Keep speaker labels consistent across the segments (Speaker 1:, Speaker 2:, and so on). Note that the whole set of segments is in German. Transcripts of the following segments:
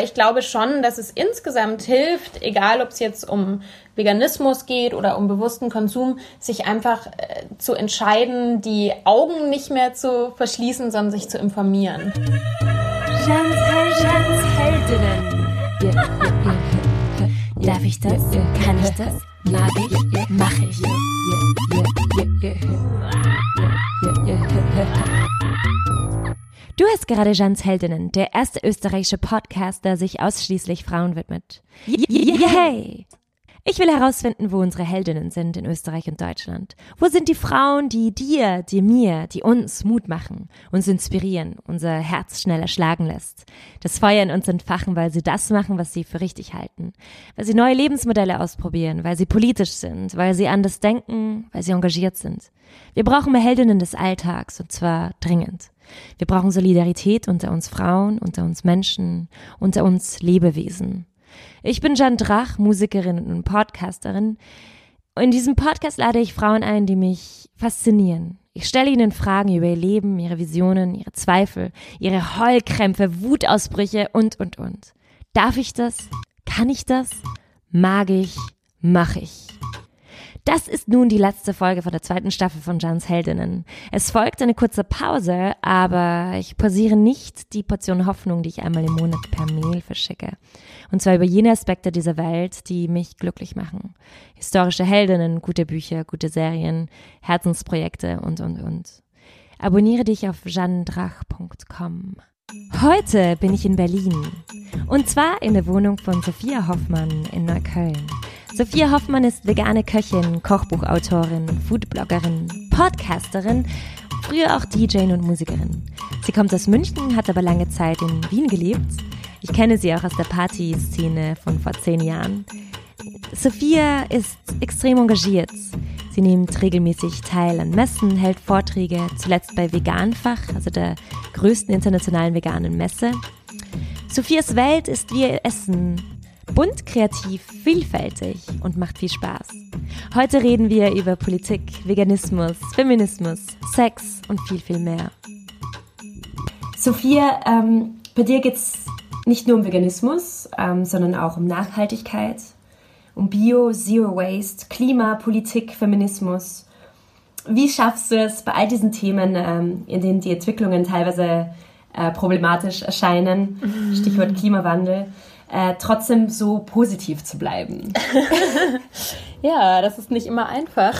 Speaker 1: Ich glaube schon, dass es insgesamt hilft, egal ob es jetzt um Veganismus geht oder um bewussten Konsum, sich einfach äh, zu entscheiden, die Augen nicht mehr zu verschließen, sondern sich zu informieren.
Speaker 2: Heldinnen. Darf ich das? Kann ich das? Mag ich? Mach ich. Du hast gerade Jans Heldinnen, der erste österreichische Podcast, der sich ausschließlich Frauen widmet. Yay! Ich will herausfinden, wo unsere Heldinnen sind in Österreich und Deutschland. Wo sind die Frauen, die dir, die mir, die uns Mut machen, uns inspirieren, unser Herz schneller schlagen lässt, das Feuer in uns entfachen, weil sie das machen, was sie für richtig halten, weil sie neue Lebensmodelle ausprobieren, weil sie politisch sind, weil sie anders denken, weil sie engagiert sind. Wir brauchen mehr Heldinnen des Alltags und zwar dringend. Wir brauchen Solidarität unter uns Frauen, unter uns Menschen, unter uns Lebewesen. Ich bin Jan Drach, Musikerin und Podcasterin. In diesem Podcast lade ich Frauen ein, die mich faszinieren. Ich stelle ihnen Fragen über ihr Leben, ihre Visionen, ihre Zweifel, ihre Heulkrämpfe, Wutausbrüche und, und, und. Darf ich das? Kann ich das? Mag ich? Mach ich? Das ist nun die letzte Folge von der zweiten Staffel von Jans Heldinnen. Es folgt eine kurze Pause, aber ich pausiere nicht die Portion Hoffnung, die ich einmal im Monat per Mail verschicke. Und zwar über jene Aspekte dieser Welt, die mich glücklich machen. Historische Heldinnen, gute Bücher, gute Serien, Herzensprojekte und, und, und. Abonniere dich auf jeandrach.com. Heute bin ich in Berlin. Und zwar in der Wohnung von Sophia Hoffmann in Neukölln. Sophia Hoffmann ist vegane Köchin, Kochbuchautorin, Foodbloggerin, Podcasterin, früher auch DJ und Musikerin. Sie kommt aus München, hat aber lange Zeit in Wien gelebt. Ich kenne sie auch aus der Partyszene von vor zehn Jahren. Sophia ist extrem engagiert. Sie nimmt regelmäßig teil an Messen, hält Vorträge, zuletzt bei Veganfach, also der größten internationalen veganen Messe. Sophias Welt ist wie ihr Essen, Bunt, kreativ, vielfältig und macht viel Spaß. Heute reden wir über Politik, Veganismus, Feminismus, Sex und viel, viel mehr.
Speaker 3: Sophia, ähm, bei dir geht es nicht nur um Veganismus, ähm, sondern auch um Nachhaltigkeit, um Bio, Zero Waste, Klima, Politik, Feminismus. Wie schaffst du es bei all diesen Themen, ähm, in denen die Entwicklungen teilweise äh, problematisch erscheinen, mhm. Stichwort Klimawandel, äh, trotzdem so positiv zu bleiben.
Speaker 1: ja, das ist nicht immer einfach.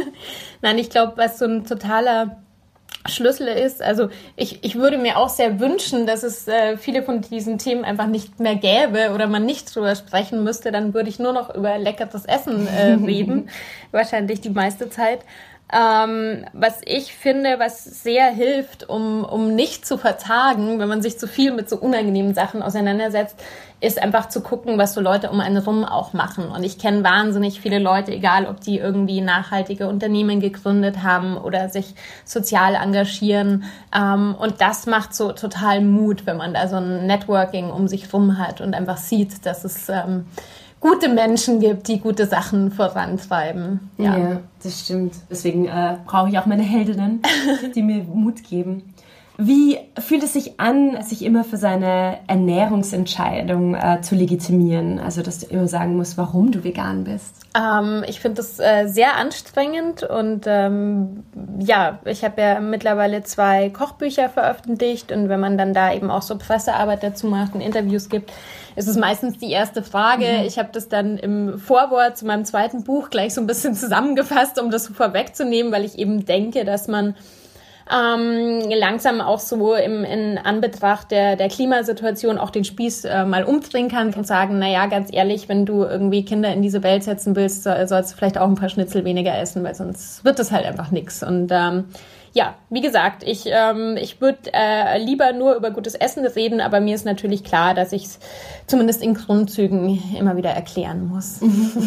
Speaker 1: Nein, ich glaube, was so ein totaler Schlüssel ist, also ich, ich würde mir auch sehr wünschen, dass es äh, viele von diesen Themen einfach nicht mehr gäbe oder man nicht drüber sprechen müsste, dann würde ich nur noch über leckeres Essen äh, reden, wahrscheinlich die meiste Zeit. Ähm, was ich finde, was sehr hilft, um, um nicht zu verzagen, wenn man sich zu viel mit so unangenehmen Sachen auseinandersetzt, ist einfach zu gucken, was so Leute um einen rum auch machen. Und ich kenne wahnsinnig viele Leute, egal ob die irgendwie nachhaltige Unternehmen gegründet haben oder sich sozial engagieren. Ähm, und das macht so total Mut, wenn man da so ein Networking um sich rum hat und einfach sieht, dass es ähm, gute Menschen gibt, die gute Sachen vorantreiben.
Speaker 3: Ja, ja das stimmt. Deswegen äh, brauche ich auch meine Heldinnen, die mir Mut geben. Wie fühlt es sich an, sich immer für seine Ernährungsentscheidung äh, zu legitimieren? Also, dass du immer sagen musst, warum du vegan bist.
Speaker 1: Ähm, ich finde das äh, sehr anstrengend und ähm, ja, ich habe ja mittlerweile zwei Kochbücher veröffentlicht und wenn man dann da eben auch so Pressearbeit dazu macht und Interviews gibt, ist es meistens die erste Frage. Mhm. Ich habe das dann im Vorwort zu meinem zweiten Buch gleich so ein bisschen zusammengefasst, um das vorwegzunehmen, weil ich eben denke, dass man ähm, langsam auch so im, in Anbetracht der, der Klimasituation auch den Spieß äh, mal umdrehen kann und sagen, na ja, ganz ehrlich, wenn du irgendwie Kinder in diese Welt setzen willst, sollst du vielleicht auch ein paar Schnitzel weniger essen, weil sonst wird das halt einfach nix. Und ähm, ja, wie gesagt, ich, ähm, ich würde äh, lieber nur über gutes Essen reden, aber mir ist natürlich klar, dass ich es zumindest in Grundzügen immer wieder erklären muss.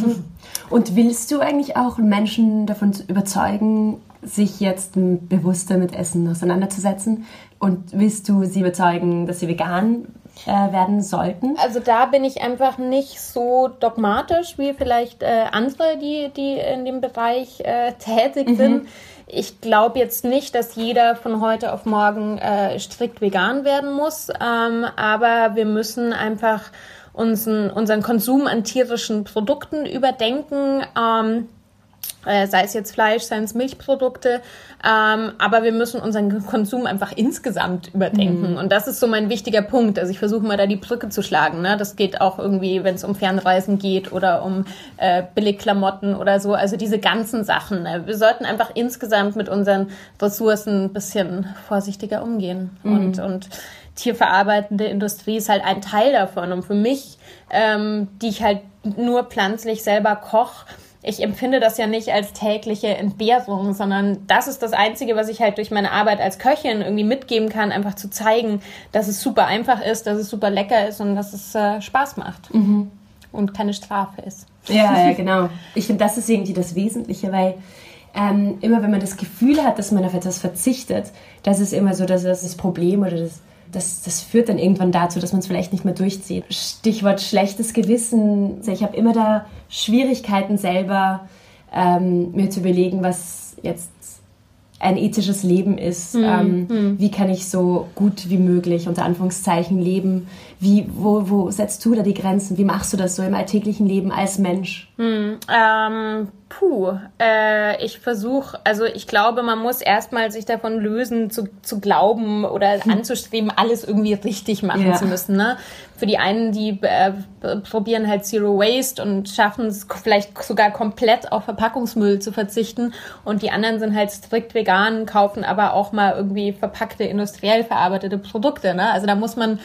Speaker 3: Und willst du eigentlich auch Menschen davon überzeugen, sich jetzt bewusster mit Essen auseinanderzusetzen? Und willst du sie überzeugen, dass sie vegan
Speaker 2: äh, werden sollten?
Speaker 1: Also da bin ich einfach nicht so dogmatisch wie vielleicht äh, andere, die, die in dem Bereich äh, tätig mhm. sind. Ich glaube jetzt nicht, dass jeder von heute auf morgen äh, strikt vegan werden muss, ähm, aber wir müssen einfach unseren, unseren Konsum an tierischen Produkten überdenken. Ähm, äh, sei es jetzt Fleisch, seien es Milchprodukte. Ähm, aber wir müssen unseren Konsum einfach insgesamt überdenken. Mhm. Und das ist so mein wichtiger Punkt. Also ich versuche mal da die Brücke zu schlagen. Ne? Das geht auch irgendwie, wenn es um Fernreisen geht oder um äh, Billigklamotten oder so. Also diese ganzen Sachen. Ne? Wir sollten einfach insgesamt mit unseren Ressourcen ein bisschen vorsichtiger umgehen. Mhm. Und, und tierverarbeitende Industrie ist halt ein Teil davon. Und für mich, ähm, die ich halt nur pflanzlich selber koche, ich empfinde das ja nicht als tägliche Entbehrung, sondern das ist das Einzige, was ich halt durch meine Arbeit als Köchin irgendwie mitgeben kann, einfach zu zeigen, dass es super einfach ist, dass es super lecker ist und dass es äh, Spaß macht mhm. und keine Strafe ist.
Speaker 2: Ja, ja, genau. Ich finde, das ist irgendwie das Wesentliche, weil ähm, immer wenn man das Gefühl hat, dass man auf etwas verzichtet, das ist immer so dass das, das Problem oder das das, das führt dann irgendwann dazu, dass man es vielleicht nicht mehr durchzieht. Stichwort schlechtes Gewissen. Ich habe immer da Schwierigkeiten selber, ähm, mir zu überlegen, was jetzt ein ethisches Leben ist. Mhm. Ähm, mhm. Wie kann ich so gut wie möglich unter Anführungszeichen leben? Wie, wo, wo setzt du da die Grenzen? Wie machst du das so im alltäglichen Leben als Mensch?
Speaker 1: Mhm. Ähm, puh, äh, ich versuche, also ich glaube, man muss erstmal sich davon lösen, zu, zu glauben oder hm. anzustreben, alles irgendwie richtig machen ja. zu müssen. Ne? Für die einen, die äh, probieren halt Zero Waste und schaffen es vielleicht sogar komplett auf Verpackungsmüll zu verzichten und die anderen sind halt strikt vegan, kaufen aber auch mal irgendwie verpackte, industriell verarbeitete Produkte. Ne? Also da muss man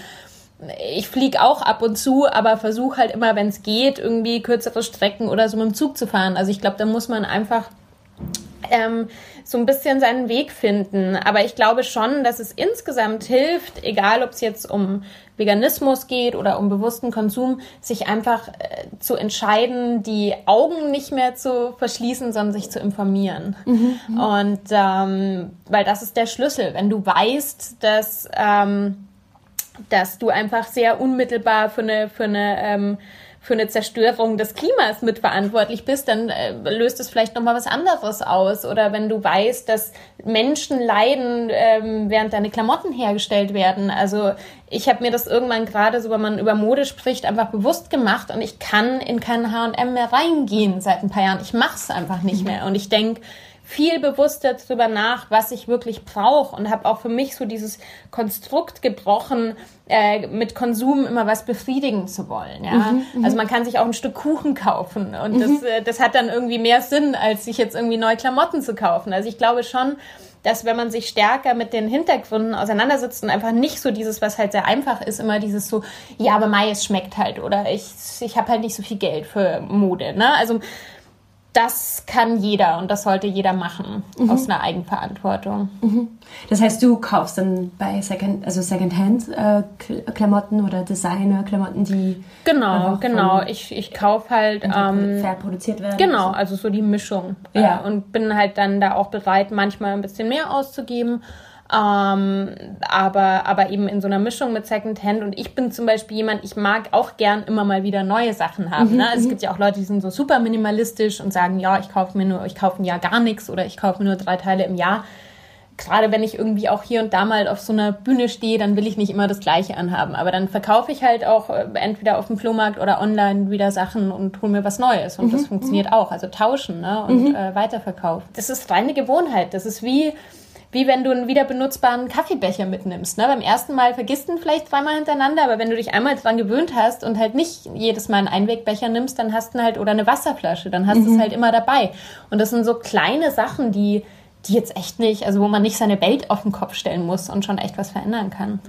Speaker 1: ich fliege auch ab und zu, aber versuche halt immer, wenn es geht, irgendwie kürzere Strecken oder so mit dem Zug zu fahren. Also ich glaube, da muss man einfach ähm, so ein bisschen seinen Weg finden. Aber ich glaube schon, dass es insgesamt hilft, egal ob es jetzt um Veganismus geht oder um bewussten Konsum, sich einfach äh, zu entscheiden, die Augen nicht mehr zu verschließen, sondern sich zu informieren. Mhm, mhm. Und ähm, weil das ist der Schlüssel. Wenn du weißt, dass ähm, dass du einfach sehr unmittelbar für eine, für eine, ähm, für eine Zerstörung des Klimas mitverantwortlich bist, dann äh, löst es vielleicht nochmal was anderes aus. Oder wenn du weißt, dass Menschen leiden, ähm, während deine Klamotten hergestellt werden. Also ich habe mir das irgendwann gerade, so wenn man über Mode spricht, einfach bewusst gemacht und ich kann in kein H&M mehr reingehen seit ein paar Jahren. Ich mache es einfach nicht mehr. Und ich denke, viel bewusster darüber nach, was ich wirklich brauche und habe auch für mich so dieses Konstrukt gebrochen, äh, mit Konsum immer was befriedigen zu wollen. Ja? Mhm, mhm, also man kann sich auch ein Stück Kuchen kaufen und mhm. das, äh, das hat dann irgendwie mehr Sinn, als sich jetzt irgendwie neue Klamotten zu kaufen. Also ich glaube schon, dass wenn man sich stärker mit den Hintergründen auseinandersetzt und einfach nicht so dieses, was halt sehr einfach ist, immer dieses so, ja, aber Mai, es schmeckt halt oder ich, ich habe halt nicht so viel Geld für Mode. Ne? Also das kann jeder und das sollte jeder machen mhm. aus einer Eigenverantwortung.
Speaker 2: Mhm. Das heißt, du kaufst dann bei Second, also Secondhand äh, Klamotten oder Designer-Klamotten, die
Speaker 1: genau, genau. Ich, ich kaufe halt
Speaker 2: ähm, fair produziert werden.
Speaker 1: Genau, also so die Mischung. Ja. Äh, und bin halt dann da auch bereit, manchmal ein bisschen mehr auszugeben ähm, aber, aber eben in so einer Mischung mit Secondhand. Und ich bin zum Beispiel jemand, ich mag auch gern immer mal wieder neue Sachen haben. Mhm, ne? Also es mhm. gibt ja auch Leute, die sind so super minimalistisch und sagen, ja, ich kaufe mir nur, ich kaufe ein Jahr gar nichts oder ich kaufe mir nur drei Teile im Jahr. Gerade wenn ich irgendwie auch hier und da mal auf so einer Bühne stehe, dann will ich nicht immer das Gleiche anhaben. Aber dann verkaufe ich halt auch äh, entweder auf dem Flohmarkt oder online wieder Sachen und hole mir was Neues. Und mhm, das funktioniert mhm. auch. Also tauschen ne? und mhm. äh, Weiterverkauf. Das ist reine Gewohnheit. Das ist wie, wie wenn du einen wieder benutzbaren Kaffeebecher mitnimmst. Ne? Beim ersten Mal vergisst du ihn vielleicht zweimal hintereinander, aber wenn du dich einmal dran gewöhnt hast und halt nicht jedes Mal einen Einwegbecher nimmst, dann hast du halt oder eine Wasserflasche, dann hast du mhm. es halt immer dabei. Und das sind so kleine Sachen, die die jetzt echt nicht, also wo man nicht seine Welt auf den Kopf stellen muss und schon echt was verändern kann.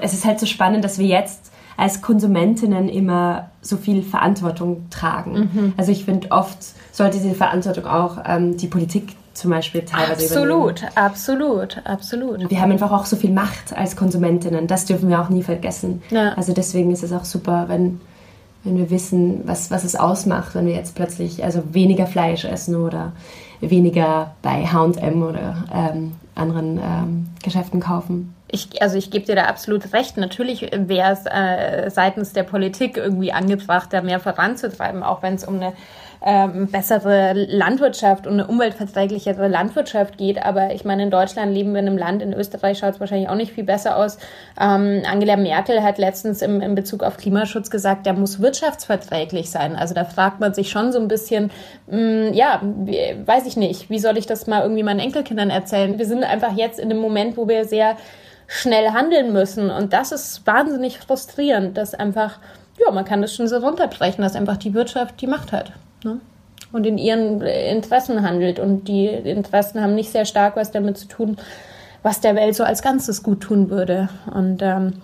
Speaker 2: Es ist halt so spannend, dass wir jetzt als Konsumentinnen immer so viel Verantwortung tragen. Mhm. Also ich finde, oft sollte diese Verantwortung auch ähm, die Politik zum Beispiel teilweise
Speaker 1: Absolut, übernehmen. absolut, absolut.
Speaker 2: Wir haben einfach auch so viel Macht als Konsumentinnen. Das dürfen wir auch nie vergessen. Ja. Also deswegen ist es auch super, wenn, wenn wir wissen, was, was es ausmacht, wenn wir jetzt plötzlich also weniger Fleisch essen oder weniger bei H&M oder ähm, anderen ähm, Geschäften kaufen
Speaker 1: ich, also ich gebe dir da absolut recht. Natürlich wäre es äh, seitens der Politik irgendwie angebracht, da mehr voranzutreiben, auch wenn es um eine ähm, bessere Landwirtschaft und eine umweltverträglichere Landwirtschaft geht. Aber ich meine, in Deutschland leben wir in einem Land, in Österreich schaut es wahrscheinlich auch nicht viel besser aus. Ähm, Angela Merkel hat letztens im, in Bezug auf Klimaschutz gesagt, der muss wirtschaftsverträglich sein. Also da fragt man sich schon so ein bisschen, mh, mm, ja, weiß ich nicht, wie soll ich das mal irgendwie meinen Enkelkindern erzählen? Wir sind einfach jetzt in einem Moment, wo wir sehr schnell handeln müssen. Und das ist wahnsinnig frustrierend, dass einfach, ja, man kann das schon so runterbrechen, dass einfach die Wirtschaft die Macht hat ne? und in ihren Interessen handelt. Und die Interessen haben nicht sehr stark was damit zu tun, was der Welt so als Ganzes gut tun würde. Und ähm,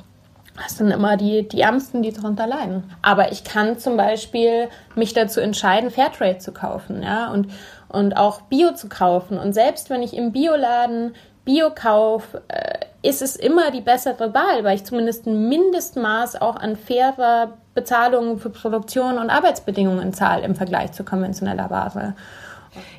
Speaker 1: das sind immer die, die Ärmsten, die darunter leiden. Aber ich kann zum Beispiel mich dazu entscheiden, Fairtrade zu kaufen, ja, und, und auch Bio zu kaufen. Und selbst wenn ich im Bioladen Bio kaufe, äh, ist es immer die bessere Wahl, weil ich zumindest ein Mindestmaß auch an fairer Bezahlung für Produktion und Arbeitsbedingungen zahle im Vergleich zu konventioneller Ware.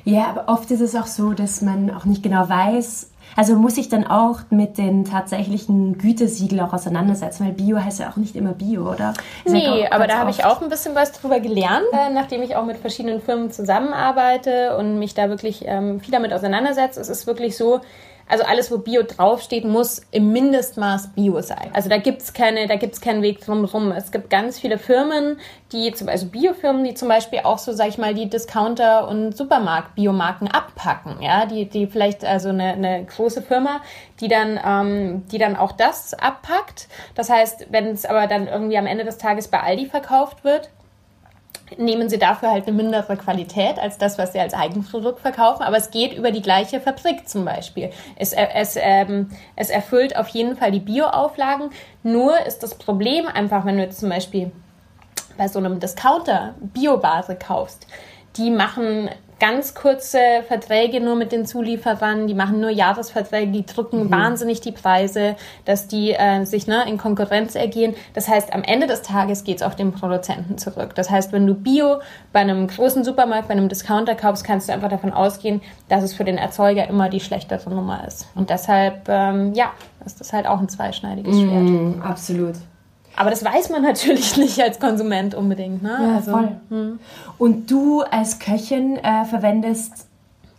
Speaker 2: Ja, aber oft ist es auch so, dass man auch nicht genau weiß, also muss ich dann auch mit den tatsächlichen Gütesiegeln auch auseinandersetzen, weil Bio heißt ja auch nicht immer Bio, oder?
Speaker 1: Ist nee, aber da habe ich auch ein bisschen was drüber gelernt, äh, nachdem ich auch mit verschiedenen Firmen zusammenarbeite und mich da wirklich ähm, viel damit auseinandersetze. Es ist wirklich so, also alles, wo Bio draufsteht, muss im Mindestmaß Bio sein. Also da gibt's keine, da gibt's keinen Weg drumherum. Es gibt ganz viele Firmen, die zum also Biofirmen, die zum Beispiel auch so, sag ich mal, die Discounter und Supermarkt-Biomarken abpacken. Ja, die, die vielleicht, also eine, eine große Firma, die dann, ähm, die dann auch das abpackt. Das heißt, wenn es aber dann irgendwie am Ende des Tages bei Aldi verkauft wird, nehmen sie dafür halt eine mindere Qualität als das, was sie als Eigenprodukt verkaufen. Aber es geht über die gleiche Fabrik zum Beispiel. Es, äh, es, ähm, es erfüllt auf jeden Fall die Bio-Auflagen. Nur ist das Problem einfach, wenn du jetzt zum Beispiel bei so einem Discounter Biobase kaufst, die machen ganz kurze Verträge nur mit den Zulieferern, die machen nur Jahresverträge, die drücken mhm. wahnsinnig die Preise, dass die äh, sich ne, in Konkurrenz ergehen. Das heißt, am Ende des Tages geht es auf den Produzenten zurück. Das heißt, wenn du Bio bei einem großen Supermarkt, bei einem Discounter kaufst, kannst du einfach davon ausgehen, dass es für den Erzeuger immer die schlechtere Nummer ist. Und deshalb, ähm, ja, ist das halt auch ein zweischneidiges Schwert.
Speaker 2: Mm, absolut.
Speaker 1: Aber das weiß man natürlich nicht als Konsument unbedingt. Ne?
Speaker 2: Ja, also, voll. Hm. Und du als Köchin äh, verwendest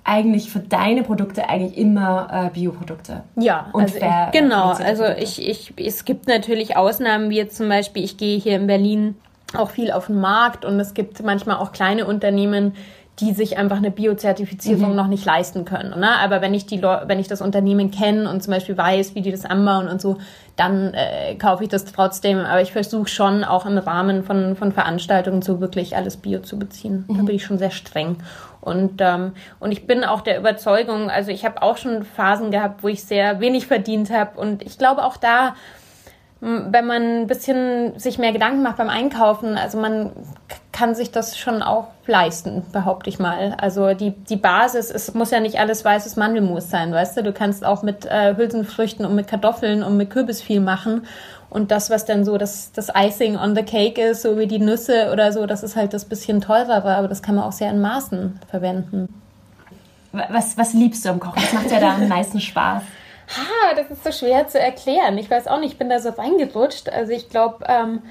Speaker 2: eigentlich für deine Produkte eigentlich immer äh, Bioprodukte.
Speaker 1: Ja, und also fair, ich, genau. Also ich, ich, es gibt natürlich Ausnahmen, wie jetzt zum Beispiel, ich gehe hier in Berlin auch viel auf den Markt und es gibt manchmal auch kleine Unternehmen, die sich einfach eine Biozertifizierung mhm. noch nicht leisten können. Ne? Aber wenn ich die, wenn ich das Unternehmen kenne und zum Beispiel weiß, wie die das anbauen und so, dann äh, kaufe ich das trotzdem. Aber ich versuche schon auch im Rahmen von, von Veranstaltungen so wirklich alles Bio zu beziehen. Mhm. Da bin ich schon sehr streng. Und, ähm, und ich bin auch der Überzeugung, also ich habe auch schon Phasen gehabt, wo ich sehr wenig verdient habe. Und ich glaube auch da, wenn man ein bisschen sich mehr Gedanken macht beim Einkaufen, also man kann sich das schon auch leisten, behaupte ich mal. Also die, die Basis, es muss ja nicht alles weißes Mandelmus sein, weißt du? Du kannst auch mit äh, Hülsenfrüchten und mit Kartoffeln und mit Kürbis viel machen. Und das, was dann so das, das Icing on the Cake ist, so wie die Nüsse oder so, das ist halt das bisschen teurere, aber das kann man auch sehr in Maßen verwenden.
Speaker 2: Was, was liebst du am Kochen? Was macht dir da am meisten Spaß?
Speaker 1: Ha, das ist so schwer zu erklären. Ich weiß auch nicht, ich bin da so reingerutscht. Also ich glaube, ähm,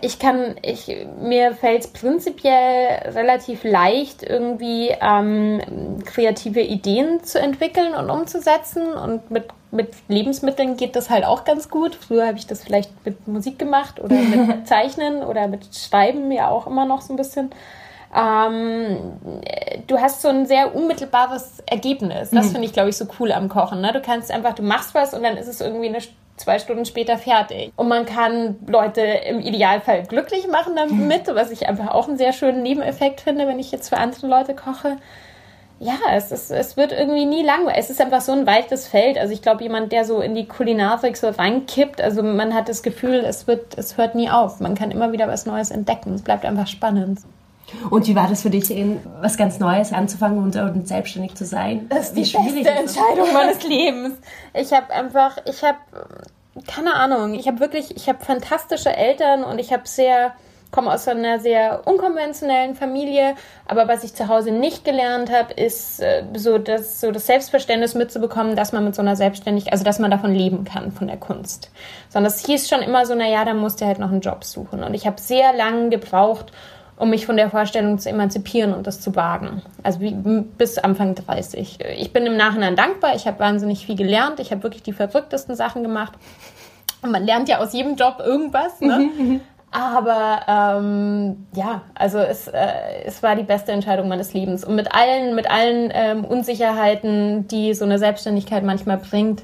Speaker 1: ich kann, ich, mir fällt es prinzipiell relativ leicht, irgendwie ähm, kreative Ideen zu entwickeln und umzusetzen. Und mit, mit Lebensmitteln geht das halt auch ganz gut. Früher habe ich das vielleicht mit Musik gemacht oder mit Zeichnen oder mit Schreiben ja auch immer noch so ein bisschen. Ähm, du hast so ein sehr unmittelbares Ergebnis. Das mhm. finde ich, glaube ich, so cool am Kochen. Ne? Du kannst einfach, du machst was und dann ist es irgendwie eine zwei Stunden später fertig. Und man kann Leute im Idealfall glücklich machen damit, was ich einfach auch einen sehr schönen Nebeneffekt finde, wenn ich jetzt für andere Leute koche. Ja, es, ist, es wird irgendwie nie langweilig. Es ist einfach so ein weites Feld. Also ich glaube, jemand, der so in die Kulinarik so reinkippt, also man hat das Gefühl, es wird, es hört nie auf. Man kann immer wieder was Neues entdecken. Es bleibt einfach spannend.
Speaker 2: Und wie war das für dich, was ganz Neues anzufangen und, und selbstständig zu sein?
Speaker 1: Das ist die beste Entscheidung meines Lebens. Ich habe einfach, ich habe, keine Ahnung, ich habe wirklich, ich habe fantastische Eltern und ich habe sehr komme aus einer sehr unkonventionellen Familie, aber was ich zu Hause nicht gelernt habe, ist äh, so, das, so das Selbstverständnis mitzubekommen, dass man mit so einer Selbstständigkeit, also dass man davon leben kann, von der Kunst. Sondern es hieß schon immer so, naja, dann musst du halt noch einen Job suchen. Und ich habe sehr lange gebraucht, um mich von der Vorstellung zu emanzipieren und das zu wagen. Also wie, bis Anfang 30. Ich bin im Nachhinein dankbar. Ich habe wahnsinnig viel gelernt. Ich habe wirklich die verrücktesten Sachen gemacht. Und man lernt ja aus jedem Job irgendwas. Ne? Mhm, mhm. Aber ähm, ja, also es, äh, es war die beste Entscheidung meines Lebens. Und mit allen, mit allen ähm, Unsicherheiten, die so eine Selbstständigkeit manchmal bringt,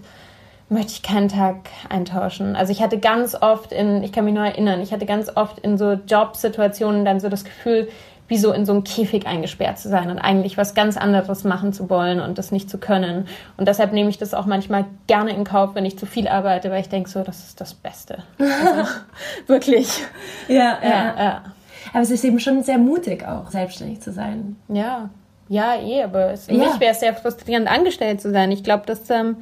Speaker 1: möchte ich keinen Tag eintauschen. Also ich hatte ganz oft in, ich kann mich nur erinnern, ich hatte ganz oft in so Jobsituationen dann so das Gefühl, wie so in so einem Käfig eingesperrt zu sein und eigentlich was ganz anderes machen zu wollen und das nicht zu können. Und deshalb nehme ich das auch manchmal gerne in Kauf, wenn ich zu viel arbeite, weil ich denke so, das ist das Beste. Also, wirklich.
Speaker 2: Ja, ja, ja, ja. Aber es ist eben schon sehr mutig auch, selbstständig zu sein.
Speaker 1: Ja, ja, eh, aber es, für ja. mich wäre es sehr frustrierend, angestellt zu sein. Ich glaube, dass ähm,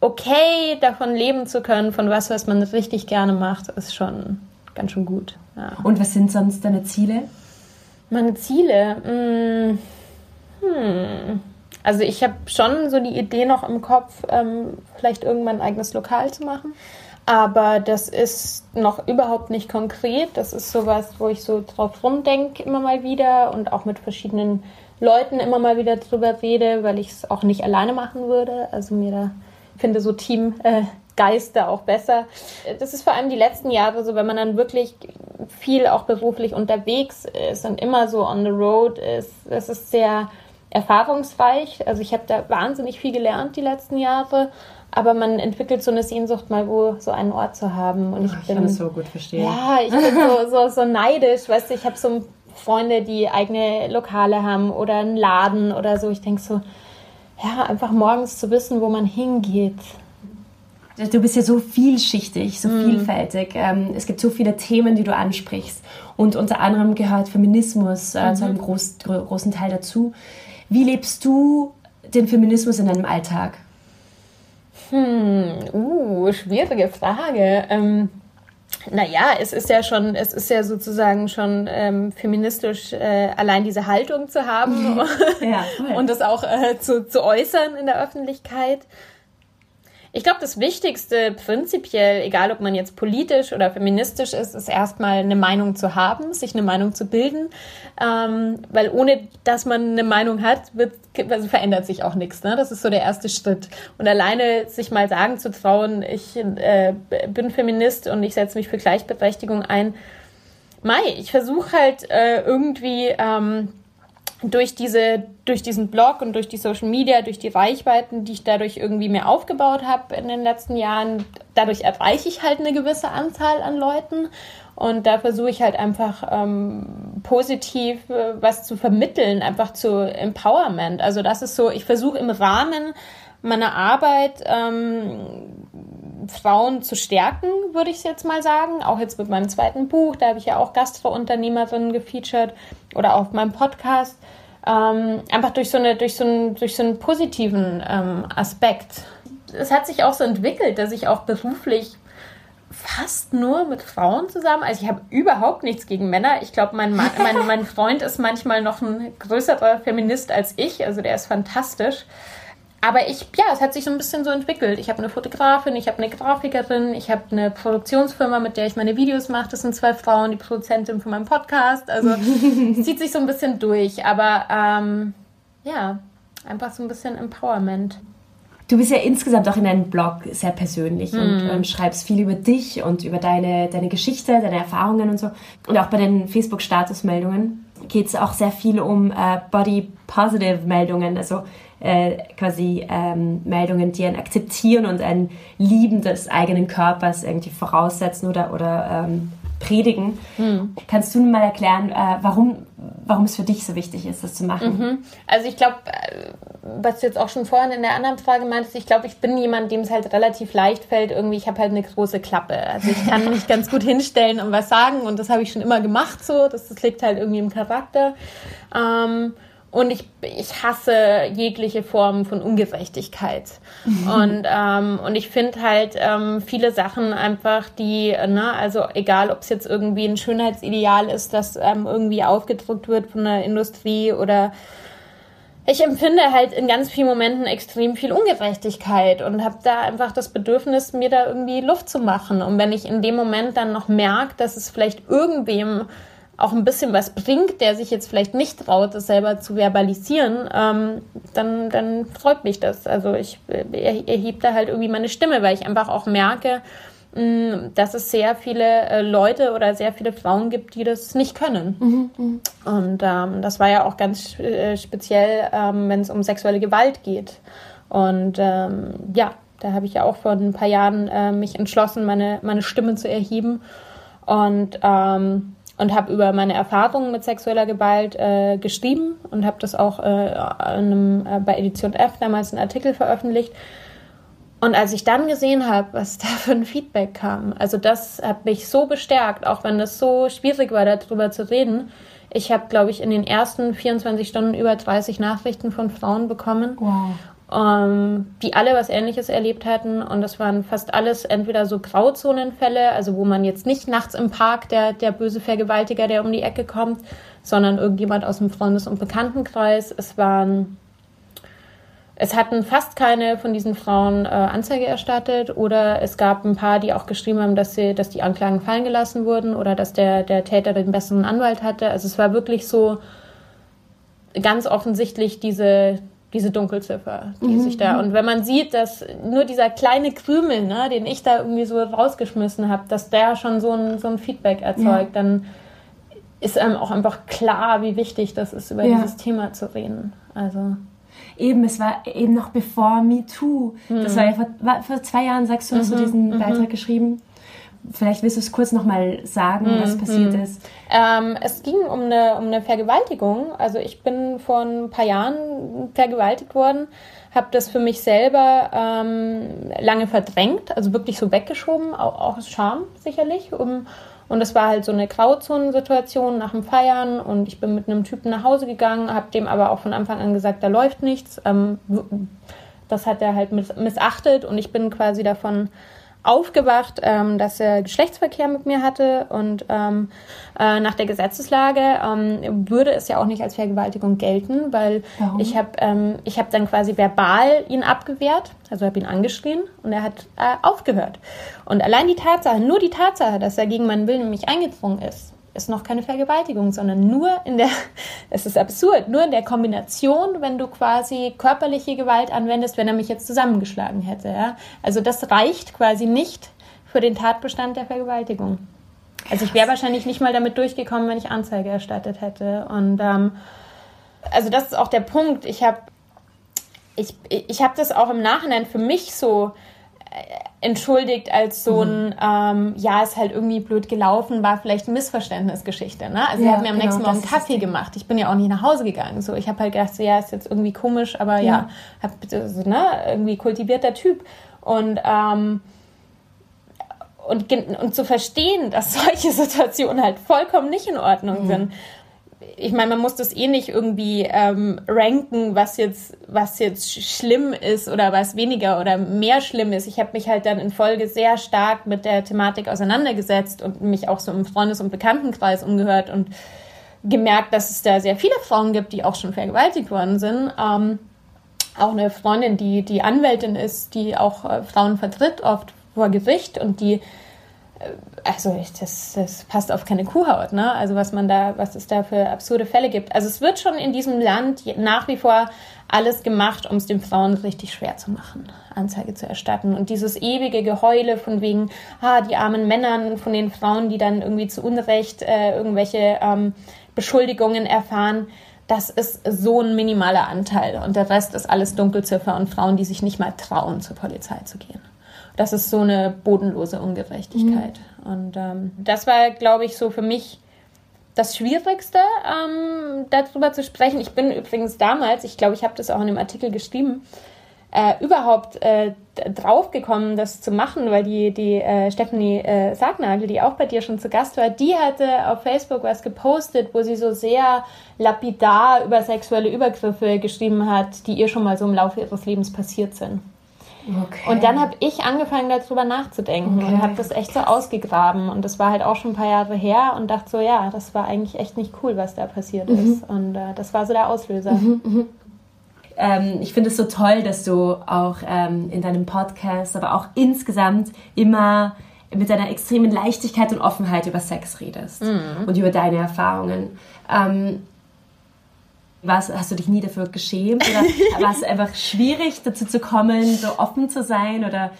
Speaker 1: okay, davon leben zu können, von was, was man richtig gerne macht, ist schon ganz schön gut.
Speaker 2: Ja. Und was sind sonst deine Ziele?
Speaker 1: Meine Ziele? Hm. hm. Also ich habe schon so die Idee noch im Kopf, ähm, vielleicht irgendwann ein eigenes Lokal zu machen. Aber das ist noch überhaupt nicht konkret. Das ist sowas, wo ich so drauf rumdenke immer mal wieder und auch mit verschiedenen Leuten immer mal wieder drüber rede, weil ich es auch nicht alleine machen würde. Also mir da finde so Teamgeist da auch besser. Das ist vor allem die letzten Jahre so, wenn man dann wirklich viel auch beruflich unterwegs ist und immer so on the road ist. Das ist sehr erfahrungsreich. Also ich habe da wahnsinnig viel gelernt die letzten Jahre. Aber man entwickelt so eine Sehnsucht, mal wo so einen Ort zu haben. Und ich,
Speaker 2: Ach, ich bin, kann das so gut verstehen.
Speaker 1: Ja, ich bin so, so, so neidisch. Weißt du, ich habe so Freunde, die eigene Lokale haben oder einen Laden oder so. Ich denke so, ja, einfach morgens zu wissen, wo man hingeht.
Speaker 2: Du bist ja so vielschichtig, so mhm. vielfältig. Ähm, es gibt so viele Themen, die du ansprichst. Und unter anderem gehört Feminismus äh, mhm. zu einem groß, großen Teil dazu. Wie lebst du den Feminismus in deinem Alltag?
Speaker 1: Hm, uh, schwierige Frage. Ähm, naja, es ist ja schon, es ist ja sozusagen schon ähm, feministisch, äh, allein diese Haltung zu haben ja, und das auch äh, zu, zu äußern in der Öffentlichkeit. Ich glaube, das Wichtigste prinzipiell, egal ob man jetzt politisch oder feministisch ist, ist erstmal eine Meinung zu haben, sich eine Meinung zu bilden. Ähm, weil ohne dass man eine Meinung hat, wird, also verändert sich auch nichts. Ne? Das ist so der erste Schritt. Und alleine sich mal sagen zu trauen, ich äh, bin Feminist und ich setze mich für Gleichberechtigung ein. Mai, ich versuche halt äh, irgendwie. Ähm, durch diese, durch diesen Blog und durch die Social Media, durch die Reichweiten, die ich dadurch irgendwie mir aufgebaut habe in den letzten Jahren, dadurch erreiche ich halt eine gewisse Anzahl an Leuten. Und da versuche ich halt einfach ähm, positiv äh, was zu vermitteln, einfach zu Empowerment. Also das ist so, ich versuche im Rahmen meiner Arbeit ähm, Frauen zu stärken, würde ich es jetzt mal sagen. Auch jetzt mit meinem zweiten Buch, da habe ich ja auch Gastrounternehmerinnen gefeatured oder auf meinem Podcast. Ähm, einfach durch so, eine, durch, so einen, durch so einen positiven ähm, Aspekt. Es hat sich auch so entwickelt, dass ich auch beruflich fast nur mit Frauen zusammen. Also ich habe überhaupt nichts gegen Männer. Ich glaube, mein, mein, mein Freund ist manchmal noch ein größerer Feminist als ich. Also der ist fantastisch aber ich, ja, es hat sich so ein bisschen so entwickelt. Ich habe eine Fotografin, ich habe eine Grafikerin, ich habe eine Produktionsfirma, mit der ich meine Videos mache. Das sind zwei Frauen, die Produzentin von meinem Podcast. Also es zieht sich so ein bisschen durch. Aber ähm, ja, einfach so ein bisschen Empowerment.
Speaker 2: Du bist ja insgesamt auch in deinem Blog sehr persönlich mm. und ähm, schreibst viel über dich und über deine, deine Geschichte, deine Erfahrungen und so. Und auch bei den Facebook-Statusmeldungen geht es auch sehr viel um äh, Body-Positive-Meldungen, also äh, quasi ähm, Meldungen, die ein Akzeptieren und ein Lieben des eigenen Körpers irgendwie voraussetzen oder, oder ähm, predigen. Mhm. Kannst du mal erklären, äh, warum, warum es für dich so wichtig ist, das zu machen?
Speaker 1: Mhm. Also ich glaube, äh, was du jetzt auch schon vorhin in der anderen Frage meintest, ich glaube, ich bin jemand, dem es halt relativ leicht fällt, irgendwie, ich habe halt eine große Klappe. Also ich kann mich ganz gut hinstellen und was sagen und das habe ich schon immer gemacht so. Das, das liegt halt irgendwie im Charakter. Ähm, und ich, ich hasse jegliche Form von Ungerechtigkeit. und, ähm, und ich finde halt ähm, viele Sachen einfach, die, ne, also egal, ob es jetzt irgendwie ein Schönheitsideal ist, das ähm, irgendwie aufgedrückt wird von der Industrie oder ich empfinde halt in ganz vielen Momenten extrem viel Ungerechtigkeit und habe da einfach das Bedürfnis, mir da irgendwie Luft zu machen. Und wenn ich in dem Moment dann noch merke, dass es vielleicht irgendwem auch ein bisschen was bringt, der sich jetzt vielleicht nicht traut, das selber zu verbalisieren, ähm, dann, dann freut mich das. Also ich erhebe da halt irgendwie meine Stimme, weil ich einfach auch merke, mh, mm, dass es sehr viele äh, Leute oder sehr viele Frauen gibt, die das nicht können. Mhm, mh. Und ähm, das war ja auch ganz äh, speziell, ähm, wenn es um sexuelle Gewalt geht. Und ähm, ja, da habe ich ja auch vor ein paar Jahren äh, mich entschlossen, meine, meine Stimme zu erheben. Und ähm, und habe über meine Erfahrungen mit sexueller Gewalt äh, geschrieben und habe das auch äh, einem, äh, bei Edition F damals einen Artikel veröffentlicht. Und als ich dann gesehen habe, was da für ein Feedback kam, also das hat mich so bestärkt, auch wenn es so schwierig war, darüber zu reden. Ich habe, glaube ich, in den ersten 24 Stunden über 30 Nachrichten von Frauen bekommen. Wow ähm, die alle was Ähnliches erlebt hatten. Und das waren fast alles entweder so Grauzonenfälle, also wo man jetzt nicht nachts im Park der, der böse Vergewaltiger, der um die Ecke kommt, sondern irgendjemand aus dem Freundes- und Bekanntenkreis. Es waren es hatten fast keine von diesen Frauen äh, Anzeige erstattet oder es gab ein paar, die auch geschrieben haben, dass sie, dass die Anklagen fallen gelassen wurden oder dass der, der Täter den besseren Anwalt hatte. Also es war wirklich so ganz offensichtlich diese, diese Dunkelziffer, die mhm. sich da. Und wenn man sieht, dass nur dieser kleine Krümel, ne, den ich da irgendwie so rausgeschmissen habe, dass der schon so ein, so ein Feedback erzeugt, ja. dann ist einem auch einfach klar, wie wichtig das ist, über ja. dieses Thema zu reden. Also.
Speaker 2: Eben, es war eben noch bevor MeToo. Mhm. Das war ja vor, war vor, zwei Jahren, sagst du, hast mhm. du diesen mhm. Beitrag geschrieben. Vielleicht willst du es kurz nochmal sagen, mm, was passiert mm. ist.
Speaker 1: Ähm, es ging um eine, um eine Vergewaltigung. Also ich bin vor ein paar Jahren vergewaltigt worden, habe das für mich selber ähm, lange verdrängt, also wirklich so weggeschoben, auch, auch aus Scham sicherlich. Um, und es war halt so eine Grauzonensituation nach dem Feiern und ich bin mit einem Typen nach Hause gegangen, habe dem aber auch von Anfang an gesagt, da läuft nichts. Ähm, das hat er halt missachtet und ich bin quasi davon aufgewacht, ähm, dass er Geschlechtsverkehr mit mir hatte und ähm, äh, nach der Gesetzeslage ähm, würde es ja auch nicht als Vergewaltigung gelten, weil Warum? ich habe ähm, ich habe dann quasi verbal ihn abgewehrt, also habe ihn angeschrien und er hat äh, aufgehört. Und allein die Tatsache, nur die Tatsache, dass er gegen meinen Willen in mich eingedrungen ist, ist noch keine Vergewaltigung, sondern nur in der, es ist absurd, nur in der Kombination, wenn du quasi körperliche Gewalt anwendest, wenn er mich jetzt zusammengeschlagen hätte. Ja? Also das reicht quasi nicht für den Tatbestand der Vergewaltigung. Also ich wäre wahrscheinlich nicht mal damit durchgekommen, wenn ich Anzeige erstattet hätte. Und ähm, also das ist auch der Punkt. Ich habe ich, ich hab das auch im Nachhinein für mich so entschuldigt als so ein, mhm. ähm, ja, ist halt irgendwie blöd gelaufen, war vielleicht eine Missverständnisgeschichte. Ne? Also ja, sie hat mir am genau, nächsten Morgen Kaffee gemacht. Ich bin ja auch nicht nach Hause gegangen. So, ich habe halt gedacht, so, ja, ist jetzt irgendwie komisch, aber ja, ja hab, also, ne, irgendwie kultivierter Typ. Und ähm, und, und zu verstehen, dass solche Situationen halt vollkommen nicht in Ordnung mhm. sind ich meine, man muss das eh nicht irgendwie ähm, ranken, was jetzt, was jetzt schlimm ist oder was weniger oder mehr schlimm ist. Ich habe mich halt dann in Folge sehr stark mit der Thematik auseinandergesetzt und mich auch so im Freundes- und Bekanntenkreis umgehört und gemerkt, dass es da sehr viele Frauen gibt, die auch schon vergewaltigt worden sind. Ähm, auch eine Freundin, die die Anwältin ist, die auch äh, Frauen vertritt, oft vor Gericht und die äh, also das, das passt auf keine Kuhhaut, ne? Also was man da, was es da für absurde Fälle gibt. Also es wird schon in diesem Land nach wie vor alles gemacht, um es den Frauen richtig schwer zu machen, Anzeige zu erstatten. Und dieses ewige Geheule von wegen, ah, die armen Männern, von den Frauen, die dann irgendwie zu Unrecht äh, irgendwelche ähm, Beschuldigungen erfahren, das ist so ein minimaler Anteil. Und der Rest ist alles Dunkelziffer und Frauen, die sich nicht mal trauen, zur Polizei zu gehen das ist so eine bodenlose Ungerechtigkeit. Mhm. Und ähm, das war, glaube ich, so für mich das Schwierigste, ähm, darüber zu sprechen. Ich bin übrigens damals, ich glaube, ich habe das auch in dem Artikel geschrieben, äh, überhaupt äh, draufgekommen, das zu machen, weil die, die äh, Stephanie äh, Sagnagel, die auch bei dir schon zu Gast war, die hatte auf Facebook was gepostet, wo sie so sehr lapidar über sexuelle Übergriffe geschrieben hat, die ihr schon mal so im Laufe ihres Lebens passiert sind. Okay. Und dann habe ich angefangen, darüber nachzudenken okay. und habe das echt so ausgegraben. Und das war halt auch schon ein paar Jahre her und dachte so, ja, das war eigentlich echt nicht cool, was da passiert mhm. ist. Und äh, das war so der Auslöser. Mhm, mh.
Speaker 2: ähm, ich finde es so toll, dass du auch ähm, in deinem Podcast, aber auch insgesamt immer mit einer extremen Leichtigkeit und Offenheit über Sex redest mhm. und über deine Erfahrungen. Ähm, was, hast du dich nie dafür geschämt? Oder war es einfach schwierig, dazu zu kommen, so offen zu sein? Oder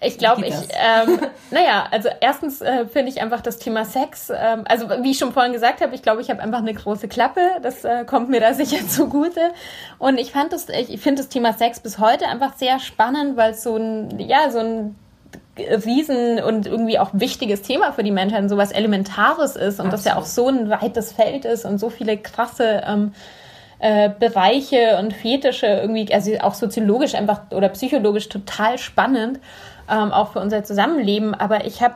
Speaker 1: ich glaube, ich, ähm, naja, also erstens äh, finde ich einfach das Thema Sex, ähm, also wie ich schon vorhin gesagt habe, ich glaube, ich habe einfach eine große Klappe, das äh, kommt mir da sicher zugute. Und ich fand das, ich, ich finde das Thema Sex bis heute einfach sehr spannend, weil es so ein, ja, so ein riesen und irgendwie auch wichtiges Thema für die Menschheit, so was Elementares ist und Absolut. das ja auch so ein weites Feld ist und so viele krasse ähm, äh, Bereiche und Fetische irgendwie, also auch soziologisch einfach oder psychologisch total spannend ähm, auch für unser Zusammenleben. Aber ich habe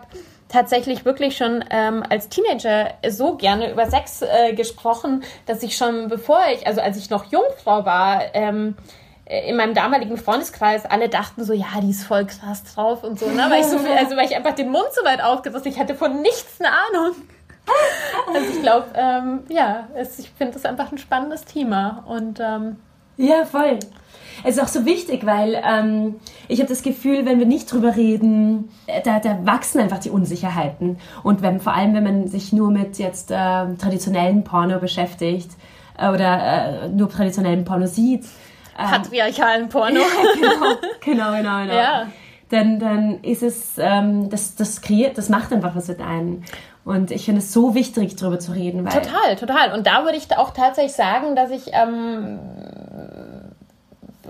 Speaker 1: tatsächlich wirklich schon ähm, als Teenager so gerne über Sex äh, gesprochen, dass ich schon bevor ich, also als ich noch Jungfrau war, ähm, äh, in meinem damaligen Freundeskreis alle dachten so, ja, die ist voll krass drauf und so, ne? Weil ich so viel, also weil ich einfach den Mund so weit aufgerissen, ich hatte von nichts eine Ahnung. Also ich glaube, ähm, ja, es, ich finde das einfach ein spannendes Thema und ähm,
Speaker 2: ja, voll. Es ist auch so wichtig, weil ähm, ich habe das Gefühl, wenn wir nicht drüber reden, äh, da, da wachsen einfach die Unsicherheiten. Und wenn, vor allem, wenn man sich nur mit jetzt äh, traditionellen Porno beschäftigt äh, oder äh, nur traditionellen Porno sieht.
Speaker 1: Ähm, Patriarchalen Porno.
Speaker 2: genau, genau, genau. genau. Ja. Dann, dann ist es, ähm, das, das kreiert, das macht einfach was mit einem. Und ich finde es so wichtig, darüber zu reden.
Speaker 1: Weil total, total. Und da würde ich auch tatsächlich sagen, dass ich ähm,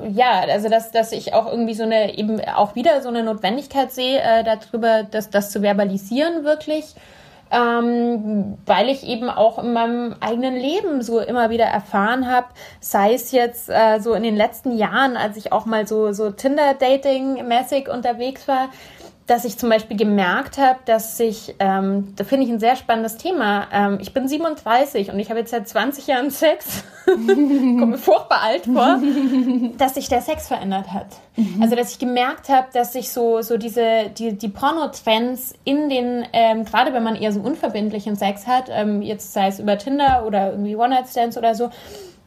Speaker 1: ja, also dass, dass ich auch irgendwie so eine, eben auch wieder so eine Notwendigkeit sehe, äh, darüber, das, das zu verbalisieren wirklich. Ähm, weil ich eben auch in meinem eigenen Leben so immer wieder erfahren habe, sei es jetzt äh, so in den letzten Jahren, als ich auch mal so, so Tinder-Dating-mäßig unterwegs war, dass ich zum Beispiel gemerkt habe, dass sich, ähm, da finde ich ein sehr spannendes Thema. Ähm, ich bin 37 und ich habe jetzt seit 20 Jahren Sex, komme mir furchtbar alt vor, dass sich der Sex verändert hat. Mhm. Also dass ich gemerkt habe, dass sich so so diese die die Pornotrends in den ähm, gerade wenn man eher so unverbindlichen Sex hat, ähm, jetzt sei es über Tinder oder irgendwie One Night Stands oder so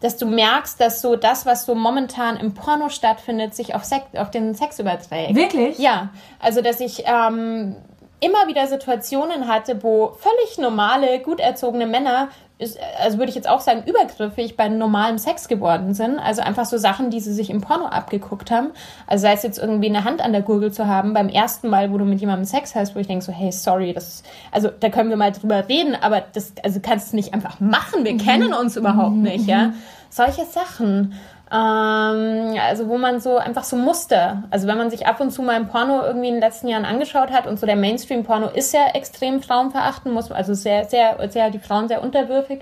Speaker 1: dass du merkst, dass so das, was so momentan im Porno stattfindet, sich auf, Sex, auf den Sex überträgt.
Speaker 2: Wirklich?
Speaker 1: Ja. Also, dass ich ähm, immer wieder Situationen hatte, wo völlig normale, gut erzogene Männer ist, also würde ich jetzt auch sagen, übergriffig bei normalem Sex geworden sind. Also einfach so Sachen, die sie sich im Porno abgeguckt haben. Also sei es jetzt irgendwie eine Hand an der Gurgel zu haben beim ersten Mal, wo du mit jemandem Sex hast, wo ich denke so, hey, sorry, das, also da können wir mal drüber reden, aber das, also kannst du nicht einfach machen. Wir mhm. kennen uns überhaupt mhm. nicht, ja. Solche Sachen. Ähm, also wo man so einfach so Muster, also wenn man sich ab und zu mal im Porno irgendwie in den letzten Jahren angeschaut hat und so der Mainstream-Porno ist ja extrem frauenverachten, muss also sehr, sehr, sehr die Frauen sehr unterwürfig.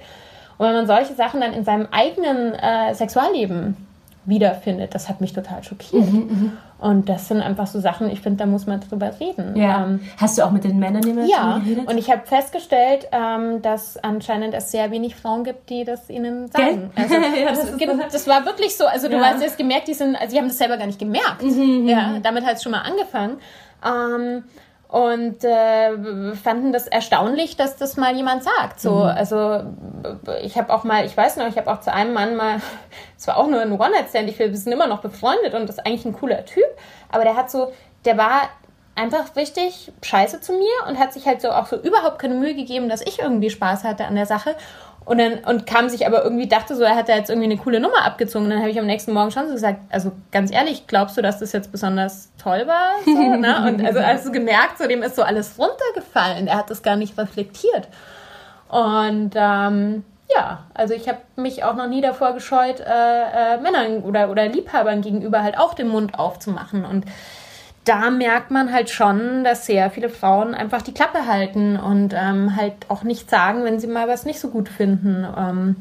Speaker 1: Und wenn man solche Sachen dann in seinem eigenen äh, Sexualleben wiederfindet. Das hat mich total schockiert. Mhm, mhm, und das sind einfach so Sachen, ich finde, da muss man drüber reden.
Speaker 2: Ja. Ähm, Hast du auch mit den Männern immer
Speaker 1: ja, geredet? und ich habe festgestellt, ähm, dass anscheinend es sehr wenig Frauen gibt, die das ihnen sagen. Also, ja, das, das, das, war wirklich so. Also du ja. hast jetzt gemerkt, die sind, also die haben das selber gar nicht gemerkt. Mhm, mhm ja, damit hat es schon mal angefangen. Ähm, und äh, fanden das erstaunlich, dass das mal jemand sagt. So, mhm. also ich habe auch mal, ich weiß noch, ich habe auch zu einem Mann mal, es war auch nur ein One-Night-Stand, wir sind immer noch befreundet und das ist eigentlich ein cooler Typ, aber der hat so, der war einfach richtig scheiße zu mir und hat sich halt so auch so überhaupt keine Mühe gegeben, dass ich irgendwie Spaß hatte an der Sache und dann und kam sich aber irgendwie, dachte so, er hat da jetzt irgendwie eine coole Nummer abgezogen. Und dann habe ich am nächsten Morgen schon so gesagt, also ganz ehrlich, glaubst du, dass das jetzt besonders toll war? So, ne? Und also hast du gemerkt, so dem ist so alles runtergefallen. Er hat das gar nicht reflektiert. Und ähm, ja, also ich habe mich auch noch nie davor gescheut, äh, äh, Männern oder, oder Liebhabern gegenüber halt auch den Mund aufzumachen. Und da merkt man halt schon, dass sehr viele Frauen einfach die Klappe halten und ähm, halt auch nicht sagen, wenn sie mal was nicht so gut finden. Ähm,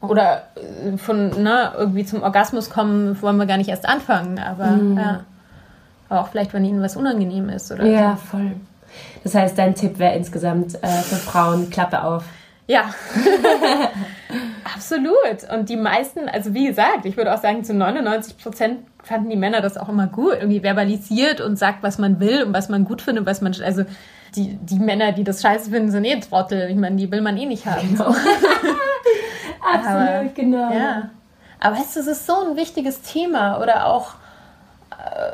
Speaker 1: Oder äh, von, ne, irgendwie zum Orgasmus kommen, wollen wir gar nicht erst anfangen, aber mhm. ja. Aber auch vielleicht, wenn ihnen was unangenehm ist, oder?
Speaker 2: Ja, so. voll. Das heißt, dein Tipp wäre insgesamt äh, für Frauen, Klappe auf.
Speaker 1: Ja, absolut. Und die meisten, also wie gesagt, ich würde auch sagen, zu 99 Prozent fanden die Männer das auch immer gut. Irgendwie verbalisiert und sagt, was man will und was man gut findet, was man, also die, die Männer, die das scheiße finden, sind eh Trottel. Ich meine, die will man eh nicht haben. Genau. So.
Speaker 2: absolut, Aber, genau.
Speaker 1: Ja. Aber weißt du, es ist so ein wichtiges Thema oder auch,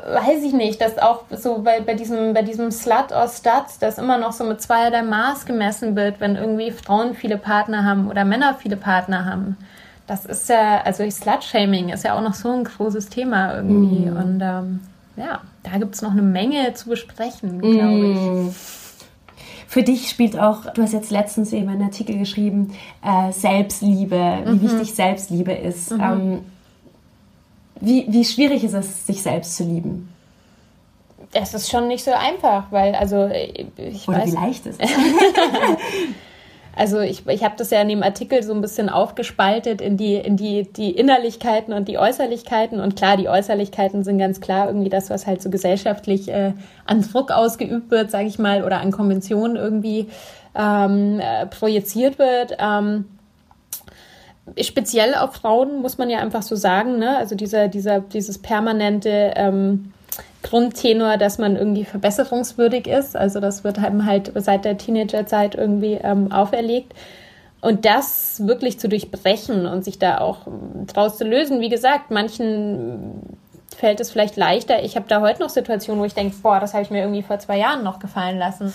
Speaker 1: weiß ich nicht, dass auch so bei, bei diesem, bei diesem Slut or Stud, dass immer noch so mit zweierlei Maß gemessen wird, wenn irgendwie Frauen viele Partner haben oder Männer viele Partner haben. Das ist ja, also Slut-Shaming ist ja auch noch so ein großes Thema irgendwie. Mm. Und ähm, ja, da gibt es noch eine Menge zu besprechen, glaube mm. ich.
Speaker 2: Für dich spielt auch, du hast jetzt letztens eben einen Artikel geschrieben, äh, Selbstliebe, wie mhm. wichtig Selbstliebe ist. Mhm. Ähm, wie, wie schwierig ist es, sich selbst zu lieben?
Speaker 1: Es ist schon nicht so einfach, weil, also, ich
Speaker 2: Oder
Speaker 1: weiß.
Speaker 2: wie leicht ist es?
Speaker 1: also, ich, ich habe das ja in dem Artikel so ein bisschen aufgespaltet in die, in die, die Innerlichkeiten und die Äußerlichkeiten. Und klar, die Äußerlichkeiten sind ganz klar irgendwie das, was halt so gesellschaftlich äh, an Druck ausgeübt wird, sage ich mal, oder an Konventionen irgendwie ähm, äh, projiziert wird. Ähm, speziell auf Frauen muss man ja einfach so sagen, ne? Also dieser, dieser, dieses permanente ähm, Grundtenor, dass man irgendwie verbesserungswürdig ist. Also das wird einem halt seit der Teenagerzeit irgendwie ähm, auferlegt. Und das wirklich zu durchbrechen und sich da auch draus zu lösen. Wie gesagt, manchen fällt es vielleicht leichter. Ich habe da heute noch Situationen, wo ich denke, boah, das habe ich mir irgendwie vor zwei Jahren noch gefallen lassen.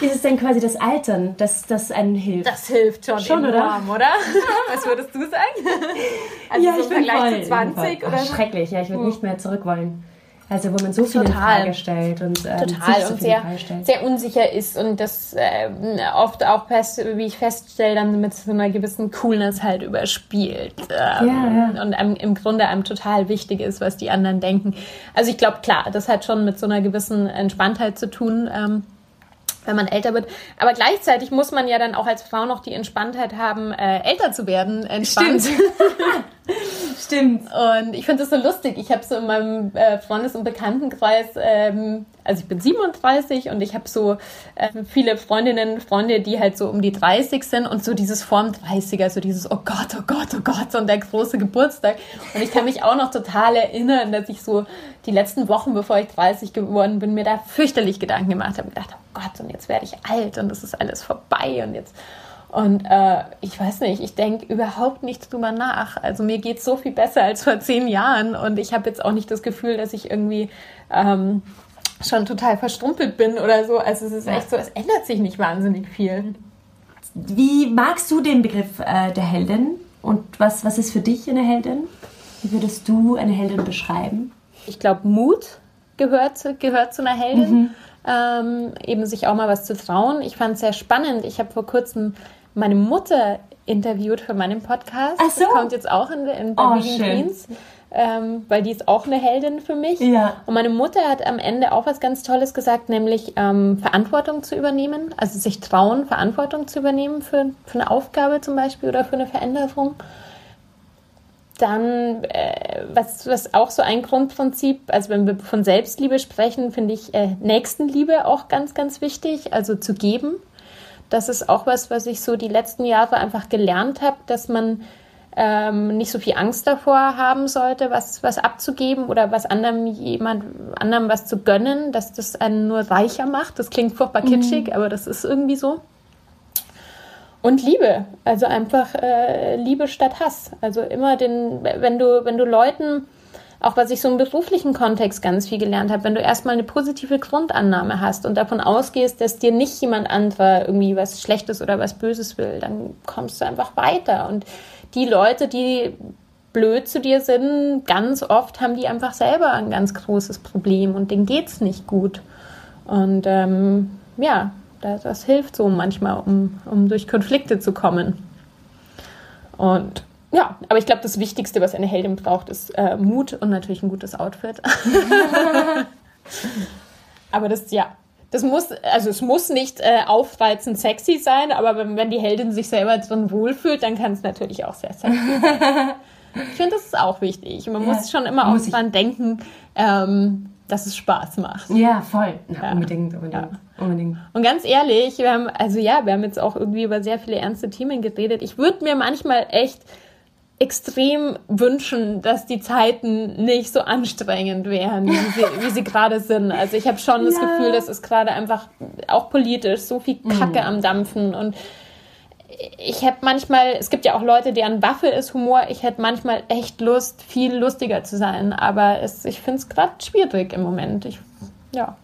Speaker 2: Ist es denn quasi das Altern, das, das einem hilft?
Speaker 1: Das hilft schon, schon enorm, oder? oder? Was würdest du sagen? Also ja, so ich im Vergleich voll, zu 20 oder?
Speaker 2: Ach, schrecklich, ja, ich würde hm. nicht mehr zurück wollen. Also wo man so viel in Frage stellt und ähm,
Speaker 1: total
Speaker 2: so
Speaker 1: und sehr, sehr unsicher ist und das äh, oft auch, wie ich feststelle, dann mit so einer gewissen Coolness halt überspielt ähm, ja, ja. und einem, im Grunde einem total wichtig ist, was die anderen denken. Also ich glaube, klar, das hat schon mit so einer gewissen Entspanntheit zu tun. Ähm, wenn man älter wird. Aber gleichzeitig muss man ja dann auch als Frau noch die Entspanntheit haben, äh, älter zu werden. Entspannt.
Speaker 2: Stimmt. Stimmt.
Speaker 1: Und ich finde das so lustig. Ich habe so in meinem äh, Freundes- und Bekanntenkreis, ähm, also ich bin 37 und ich habe so äh, viele Freundinnen, Freunde, die halt so um die 30 sind und so dieses Form 30er, so dieses Oh Gott, oh Gott, oh Gott und der große Geburtstag. Und ich kann mich auch noch total erinnern, dass ich so die letzten Wochen, bevor ich 30 geworden bin, mir da fürchterlich Gedanken gemacht habe gedacht, oh Gott, und jetzt werde ich alt und es ist alles vorbei und jetzt und äh, ich weiß nicht, ich denke überhaupt nicht drüber nach. Also mir geht es so viel besser als vor zehn Jahren und ich habe jetzt auch nicht das Gefühl, dass ich irgendwie ähm, schon total verstrumpelt bin oder so. Also es ist echt so, es ändert sich nicht wahnsinnig viel.
Speaker 2: Wie magst du den Begriff äh, der Heldin und was, was ist für dich eine Heldin? Wie würdest du eine Heldin beschreiben?
Speaker 1: Ich glaube, Mut gehört, gehört zu einer Heldin. Mhm. Ähm, eben sich auch mal was zu trauen. Ich fand es sehr spannend. Ich habe vor kurzem meine Mutter interviewt für meinen Podcast.
Speaker 2: Ach so.
Speaker 1: Das kommt jetzt auch in, in bei oh, Queens. Ähm, weil die ist auch eine Heldin für mich.
Speaker 2: Ja.
Speaker 1: Und meine Mutter hat am Ende auch was ganz Tolles gesagt, nämlich ähm, Verantwortung zu übernehmen, also sich trauen, Verantwortung zu übernehmen für, für eine Aufgabe zum Beispiel oder für eine Veränderung. Dann, äh, was, was auch so ein Grundprinzip, also wenn wir von Selbstliebe sprechen, finde ich äh, Nächstenliebe auch ganz, ganz wichtig, also zu geben das ist auch was, was ich so die letzten Jahre einfach gelernt habe, dass man ähm, nicht so viel Angst davor haben sollte, was, was abzugeben oder was anderem jemand anderem was zu gönnen, dass das einen nur reicher macht. Das klingt furchtbar kitschig, mhm. aber das ist irgendwie so. Und Liebe, also einfach äh, Liebe statt Hass. Also immer den, wenn du, wenn du Leuten auch was ich so im beruflichen Kontext ganz viel gelernt habe, wenn du erstmal eine positive Grundannahme hast und davon ausgehst, dass dir nicht jemand anderer irgendwie was Schlechtes oder was Böses will, dann kommst du einfach weiter. Und die Leute, die blöd zu dir sind, ganz oft haben die einfach selber ein ganz großes Problem und denen geht's nicht gut. Und ähm, ja, das, das hilft so manchmal, um, um durch Konflikte zu kommen. Und ja, aber ich glaube, das Wichtigste, was eine Heldin braucht, ist äh, Mut und natürlich ein gutes Outfit. aber das, ja, das muss, also es muss nicht äh, aufreizend sexy sein, aber wenn, wenn die Heldin sich selber drin wohlfühlt, dann kann es natürlich auch sehr sexy sein. ich finde, das ist auch wichtig. Man ja, muss schon immer auch dran denken, ähm, dass es Spaß macht.
Speaker 2: Ja, voll. Na, ja. Unbedingt, unbedingt, ja. unbedingt.
Speaker 1: Und ganz ehrlich, wir haben, also ja, wir haben jetzt auch irgendwie über sehr viele ernste Themen geredet. Ich würde mir manchmal echt extrem wünschen, dass die Zeiten nicht so anstrengend wären, wie sie, wie sie gerade sind. Also ich habe schon das Gefühl, dass es gerade einfach auch politisch so viel Kacke mhm. am Dampfen und ich hätte manchmal, es gibt ja auch Leute, deren Waffe ist Humor. Ich hätte manchmal echt Lust, viel lustiger zu sein, aber es, ich finde es gerade schwierig im Moment. Ich, ja.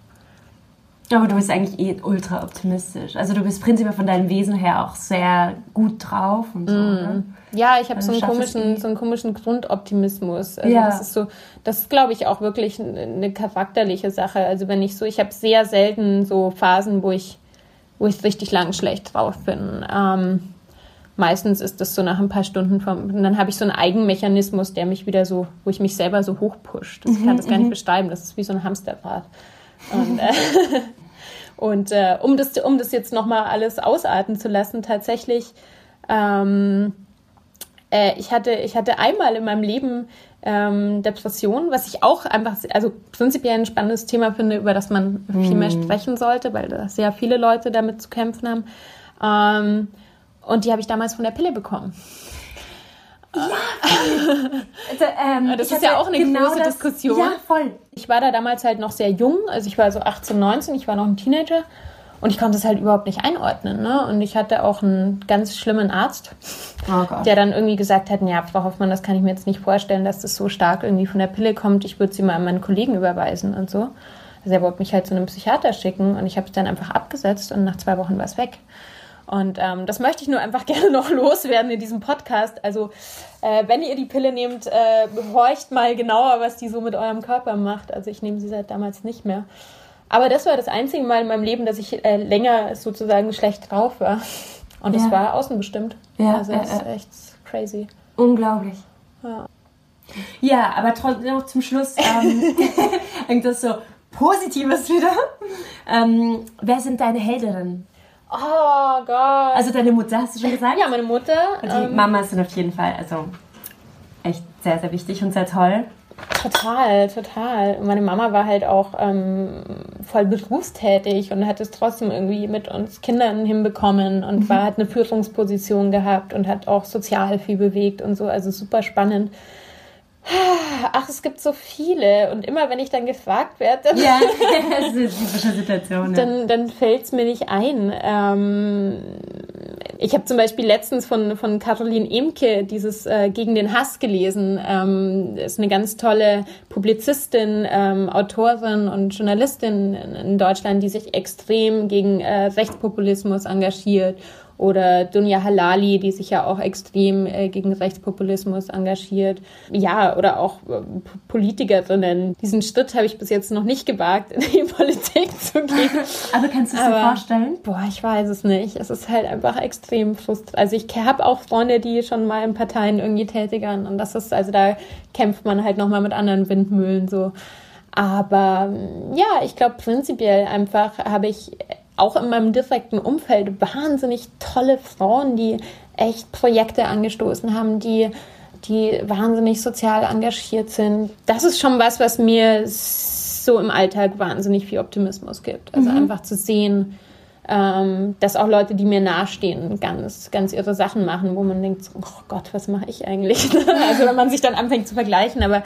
Speaker 2: Aber du bist eigentlich eh ultra optimistisch. Also du bist prinzipiell von deinem Wesen her auch sehr gut drauf und so. Mm.
Speaker 1: Ja, ich habe also so, einen komischen, so einen komischen Grundoptimismus. Also ja. das ist so, das ist, glaube ich, auch wirklich eine charakterliche Sache. Also wenn ich so, ich habe sehr selten so Phasen, wo ich, wo ich richtig lang schlecht drauf bin. Ähm, meistens ist das so nach ein paar Stunden vom, und dann habe ich so einen Eigenmechanismus, der mich wieder so, wo ich mich selber so hochpusht. Ich kann das gar nicht mhm. beschreiben. Das ist wie so ein Hamsterrad. Und, äh, und äh, um, das, um das jetzt nochmal alles ausarten zu lassen, tatsächlich, ähm, äh, ich, hatte, ich hatte einmal in meinem Leben ähm, Depression, was ich auch einfach, also prinzipiell ein spannendes Thema finde, über das man mm. viel mehr mhm. sprechen sollte, weil da sehr viele Leute damit zu kämpfen haben. Ähm, und die habe ich damals von der Pille bekommen. Ja, also, ähm, das ist ja auch eine genau große das, Diskussion. Ja, voll. Ich war da damals halt noch sehr jung, also ich war so 18, 19, ich war noch ein Teenager und ich konnte es halt überhaupt nicht einordnen. Ne? Und ich hatte auch einen ganz schlimmen Arzt, oh der dann irgendwie gesagt hat, ja, Frau Hoffmann, das kann ich mir jetzt nicht vorstellen, dass das so stark irgendwie von der Pille kommt. Ich würde sie mal an meinen Kollegen überweisen und so. Also er wollte mich halt zu einem Psychiater schicken und ich habe es dann einfach abgesetzt und nach zwei Wochen war es weg. Und ähm, das möchte ich nur einfach gerne noch loswerden in diesem Podcast. Also, äh, wenn ihr die Pille nehmt, äh, horcht mal genauer, was die so mit eurem Körper macht. Also, ich nehme sie seit damals nicht mehr. Aber das war das einzige Mal in meinem Leben, dass ich äh, länger sozusagen schlecht drauf war. Und das ja. war außenbestimmt. Ja, also, das ist echt crazy.
Speaker 2: Unglaublich. Ja. Ja, aber trotzdem noch zum Schluss ähm, irgendwas so Positives wieder. Ähm, wer sind deine Heldinnen?
Speaker 1: Oh Gott.
Speaker 2: Also deine Mutter, hast du schon gesagt?
Speaker 1: Ja, meine Mutter.
Speaker 2: Und die ähm, Mama sind auf jeden Fall, also echt sehr, sehr wichtig und sehr toll.
Speaker 1: Total, total. Meine Mama war halt auch ähm, voll berufstätig und hat es trotzdem irgendwie mit uns Kindern hinbekommen und mhm. war, hat eine Führungsposition gehabt und hat auch sozial viel bewegt und so. Also super spannend. Ach, es gibt so viele. Und immer wenn ich dann gefragt werde, dann, ja, das ist eine Situation, ja. dann, dann fällt es mir nicht ein. Ähm, ich habe zum Beispiel letztens von, von Caroline Emke dieses äh, Gegen den Hass gelesen. Ähm, ist eine ganz tolle Publizistin, ähm, Autorin und Journalistin in Deutschland, die sich extrem gegen äh, Rechtspopulismus engagiert oder Dunja Halali, die sich ja auch extrem äh, gegen Rechtspopulismus engagiert. Ja, oder auch äh, Politikerinnen. Diesen Schritt habe ich bis jetzt noch nicht gewagt, in die Politik zu gehen.
Speaker 2: Aber kannst du es dir vorstellen?
Speaker 1: Boah, ich weiß es nicht. Es ist halt einfach extrem frustrierend. Also ich habe auch Freunde, die schon mal in Parteien irgendwie tätig waren und das ist, also da kämpft man halt nochmal mit anderen Windmühlen so. Aber ja, ich glaube prinzipiell einfach habe ich auch in meinem direkten Umfeld wahnsinnig tolle Frauen, die echt Projekte angestoßen haben, die, die wahnsinnig sozial engagiert sind. Das ist schon was, was mir so im Alltag wahnsinnig viel Optimismus gibt. Also mhm. einfach zu sehen, ähm, dass auch Leute, die mir nahestehen, ganz, ganz irre Sachen machen, wo man denkt, oh Gott, was mache ich eigentlich? also wenn man sich dann anfängt zu vergleichen, aber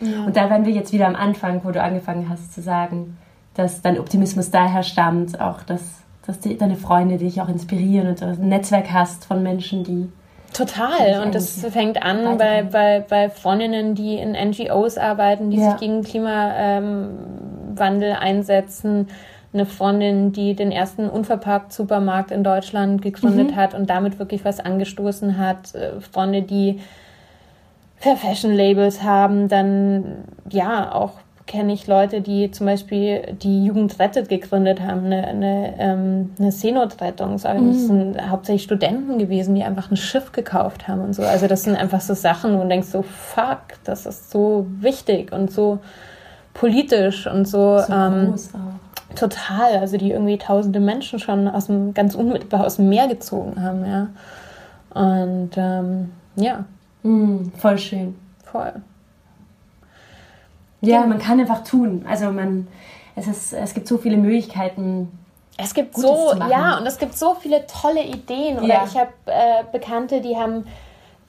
Speaker 2: ja. Und da waren wir jetzt wieder am Anfang, wo du angefangen hast zu sagen, dass dein Optimismus daher stammt, auch dass, dass die, deine Freunde dich auch inspirieren und du ein Netzwerk hast von Menschen, die.
Speaker 1: Total. Und das fängt an bei, bei, bei Freundinnen, die in NGOs arbeiten, die ja. sich gegen Klimawandel einsetzen. Eine Freundin, die den ersten unverpackt Supermarkt in Deutschland gegründet mhm. hat und damit wirklich was angestoßen hat. Äh, Freunde, die Fair Fashion Labels haben, dann ja auch kenne ich Leute, die zum Beispiel die Jugend rettet gegründet haben, eine, eine, ähm, eine Seenotrettung. Das sind hauptsächlich Studenten gewesen, die einfach ein Schiff gekauft haben und so. Also das sind einfach so Sachen, wo du denkst so, fuck, das ist so wichtig und so politisch und so. so ähm, Total, also die irgendwie tausende Menschen schon aus dem, ganz unmittelbar aus dem Meer gezogen haben, ja. Und ähm, ja.
Speaker 4: Mm, voll schön.
Speaker 1: Voll.
Speaker 4: Ja, man kann einfach tun. Also man, es, ist, es gibt so viele Möglichkeiten.
Speaker 1: Es gibt Gutes so, ja, und es gibt so viele tolle Ideen. Oder ja. ich habe äh, Bekannte, die haben,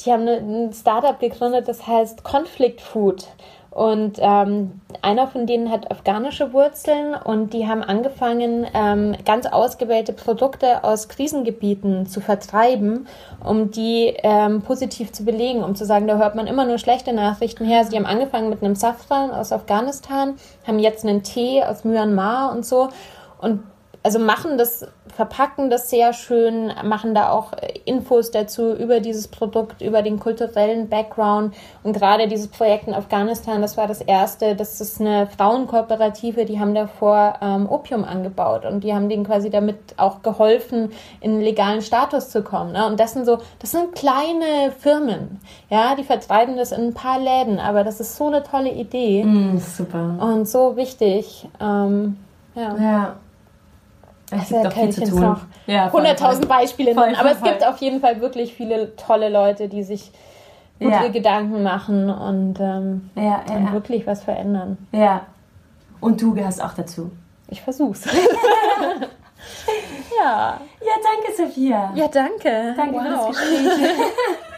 Speaker 1: die haben ein Startup gegründet, das heißt Conflict Food. Und ähm, einer von denen hat afghanische Wurzeln und die haben angefangen, ähm, ganz ausgewählte Produkte aus Krisengebieten zu vertreiben, um die ähm, positiv zu belegen, um zu sagen, da hört man immer nur schlechte Nachrichten her. Sie haben angefangen mit einem Safran aus Afghanistan, haben jetzt einen Tee aus Myanmar und so. Und also machen das, verpacken das sehr schön, machen da auch Infos dazu über dieses Produkt, über den kulturellen Background. Und gerade dieses Projekt in Afghanistan, das war das erste, das ist eine Frauenkooperative, die haben davor ähm, Opium angebaut und die haben denen quasi damit auch geholfen, in einen legalen Status zu kommen. Ne? Und das sind so, das sind kleine Firmen, ja, die vertreiben das in ein paar Läden, aber das ist so eine tolle Idee.
Speaker 4: Mm, super.
Speaker 1: Und so wichtig. Ähm, ja.
Speaker 4: ja. Es gibt doch viel zu tun. noch
Speaker 1: ja, 100.000 Beispiele voll, nennen, aber voll, es gibt auf jeden Fall wirklich viele tolle Leute, die sich gute ja. Gedanken machen und ähm, ja, ja, wirklich was verändern.
Speaker 4: Ja. Und du gehörst auch dazu.
Speaker 1: Ich versuch's.
Speaker 4: ja. Ja, danke, Sophia.
Speaker 1: Ja, danke.
Speaker 4: Danke wow. für das Gespräch.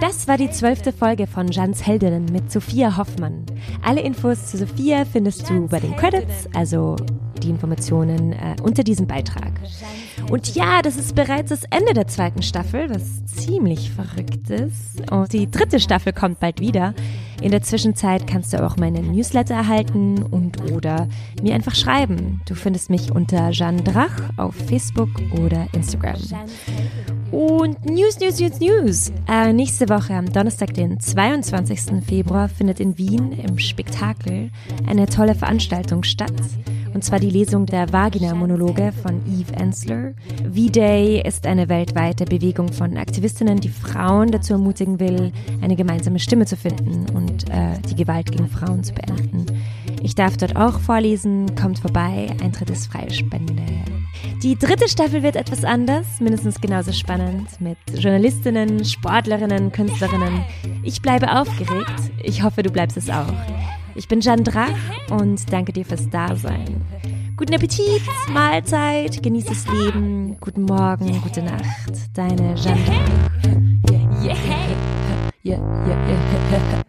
Speaker 2: Das war die zwölfte Folge von Jans Heldinnen mit Sophia Hoffmann. Alle Infos zu Sophia findest du bei den Credits, also die Informationen äh, unter diesem Beitrag. Und ja, das ist bereits das Ende der zweiten Staffel, was ziemlich verrückt ist. Und die dritte Staffel kommt bald wieder. In der Zwischenzeit kannst du auch meine Newsletter erhalten und oder mir einfach schreiben. Du findest mich unter Jeanne Drach auf Facebook oder Instagram. Und News, News, News, News. Äh, nächste Woche am Donnerstag, den 22. Februar, findet in Wien im Spektakel eine tolle Veranstaltung statt. Und zwar die Lesung der Vagina-Monologe von Eve Ensler. V-Day ist eine weltweite Bewegung von Aktivistinnen, die Frauen dazu ermutigen will, eine gemeinsame Stimme zu finden und äh, die Gewalt gegen Frauen zu beenden. Ich darf dort auch vorlesen, kommt vorbei, Eintritt ist freie Spende. Die dritte Staffel wird etwas anders, mindestens genauso spannend, mit Journalistinnen, Sportlerinnen, Künstlerinnen. Ich bleibe aufgeregt. Ich hoffe, du bleibst es auch. Ich bin Jeanne Drach und danke dir fürs Dasein. Guten Appetit, Mahlzeit, genieß das Leben, guten Morgen, gute Nacht. Deine Jeanne yeah, yeah, yeah, yeah.